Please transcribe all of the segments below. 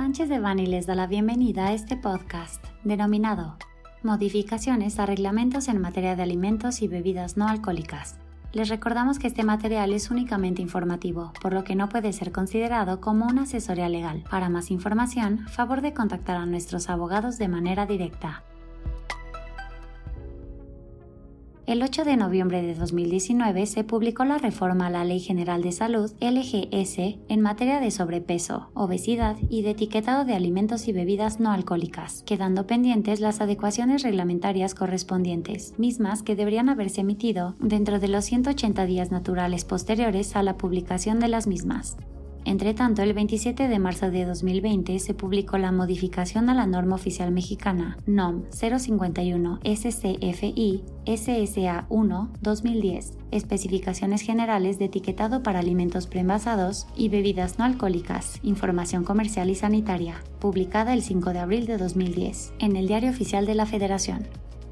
Sánchez de Bani les da la bienvenida a este podcast denominado Modificaciones a reglamentos en materia de alimentos y bebidas no alcohólicas. Les recordamos que este material es únicamente informativo, por lo que no puede ser considerado como una asesoría legal. Para más información, favor de contactar a nuestros abogados de manera directa. El 8 de noviembre de 2019 se publicó la reforma a la Ley General de Salud LGS en materia de sobrepeso, obesidad y de etiquetado de alimentos y bebidas no alcohólicas, quedando pendientes las adecuaciones reglamentarias correspondientes, mismas que deberían haberse emitido dentro de los 180 días naturales posteriores a la publicación de las mismas. Entre tanto, el 27 de marzo de 2020 se publicó la modificación a la norma oficial mexicana NOM 051 SCFI SSA 1 2010, especificaciones generales de etiquetado para alimentos preenvasados y bebidas no alcohólicas, información comercial y sanitaria, publicada el 5 de abril de 2010 en el Diario Oficial de la Federación.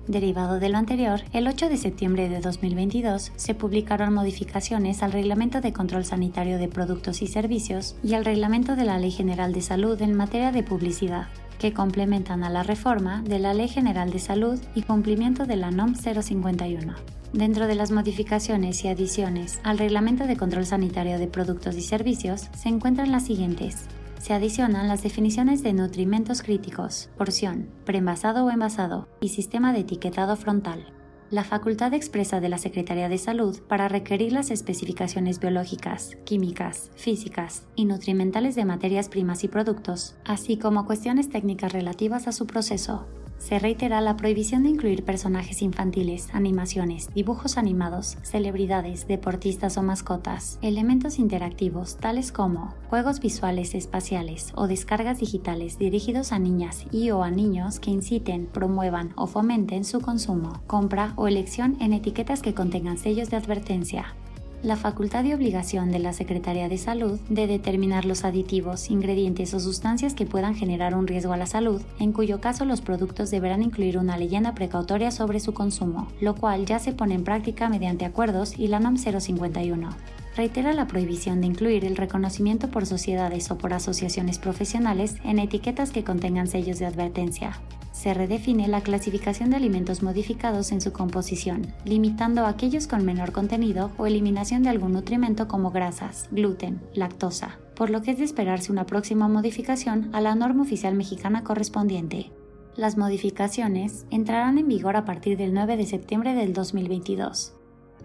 Derivado de lo anterior, el 8 de septiembre de 2022 se publicaron modificaciones al Reglamento de Control Sanitario de Productos y Servicios y al Reglamento de la Ley General de Salud en materia de publicidad, que complementan a la reforma de la Ley General de Salud y cumplimiento de la NOM 051. Dentro de las modificaciones y adiciones al Reglamento de Control Sanitario de Productos y Servicios se encuentran las siguientes se adicionan las definiciones de nutrimentos críticos, porción, preenvasado o envasado y sistema de etiquetado frontal. La facultad expresa de la Secretaría de Salud para requerir las especificaciones biológicas, químicas, físicas y nutrimentales de materias primas y productos, así como cuestiones técnicas relativas a su proceso, se reitera la prohibición de incluir personajes infantiles, animaciones, dibujos animados, celebridades, deportistas o mascotas, elementos interactivos tales como juegos visuales espaciales o descargas digitales dirigidos a niñas y o a niños que inciten, promuevan o fomenten su consumo, compra o elección en etiquetas que contengan sellos de advertencia, la facultad y obligación de la Secretaría de Salud de determinar los aditivos, ingredientes o sustancias que puedan generar un riesgo a la salud, en cuyo caso los productos deberán incluir una leyenda precautoria sobre su consumo, lo cual ya se pone en práctica mediante acuerdos y la NOM 051 reitera la prohibición de incluir el reconocimiento por sociedades o por asociaciones profesionales en etiquetas que contengan sellos de advertencia se redefine la clasificación de alimentos modificados en su composición, limitando a aquellos con menor contenido o eliminación de algún nutrimento como grasas, gluten, lactosa, por lo que es de esperarse una próxima modificación a la norma oficial mexicana correspondiente. Las modificaciones entrarán en vigor a partir del 9 de septiembre del 2022.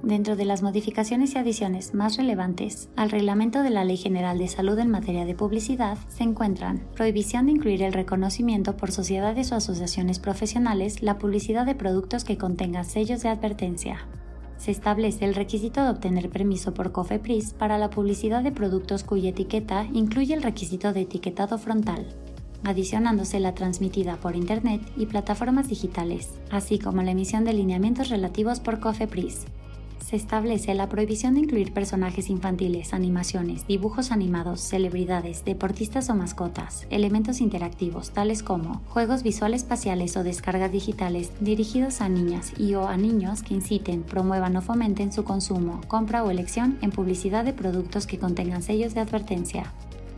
Dentro de las modificaciones y adiciones más relevantes al reglamento de la Ley General de Salud en materia de publicidad se encuentran prohibición de incluir el reconocimiento por sociedades o asociaciones profesionales la publicidad de productos que contengan sellos de advertencia. Se establece el requisito de obtener permiso por COFEPRIS para la publicidad de productos cuya etiqueta incluye el requisito de etiquetado frontal, adicionándose la transmitida por Internet y plataformas digitales, así como la emisión de lineamientos relativos por COFEPRIS, se establece la prohibición de incluir personajes infantiles, animaciones, dibujos animados, celebridades, deportistas o mascotas, elementos interactivos tales como juegos visuales espaciales o descargas digitales dirigidos a niñas y o a niños que inciten, promuevan o fomenten su consumo, compra o elección en publicidad de productos que contengan sellos de advertencia.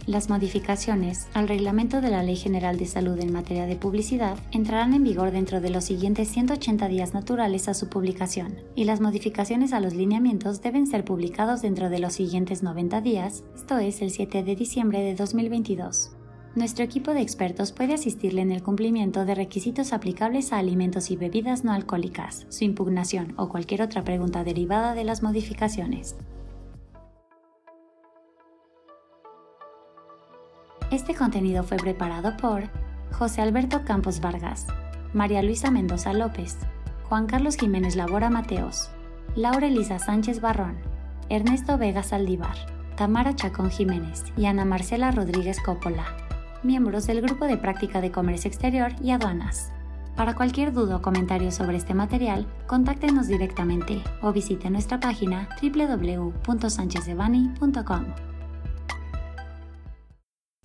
Las modificaciones al reglamento de la Ley General de Salud en materia de publicidad entrarán en vigor dentro de los siguientes 180 días naturales a su publicación, y las modificaciones a los lineamientos deben ser publicados dentro de los siguientes 90 días, esto es el 7 de diciembre de 2022. Nuestro equipo de expertos puede asistirle en el cumplimiento de requisitos aplicables a alimentos y bebidas no alcohólicas, su impugnación o cualquier otra pregunta derivada de las modificaciones. Este contenido fue preparado por José Alberto Campos Vargas, María Luisa Mendoza López, Juan Carlos Jiménez Labora Mateos, Laura Elisa Sánchez Barrón, Ernesto Vega Saldívar, Tamara Chacón Jiménez y Ana Marcela Rodríguez Coppola, miembros del Grupo de Práctica de Comercio Exterior y Aduanas. Para cualquier duda o comentario sobre este material, contáctenos directamente o visite nuestra página www.sanchezdevani.com.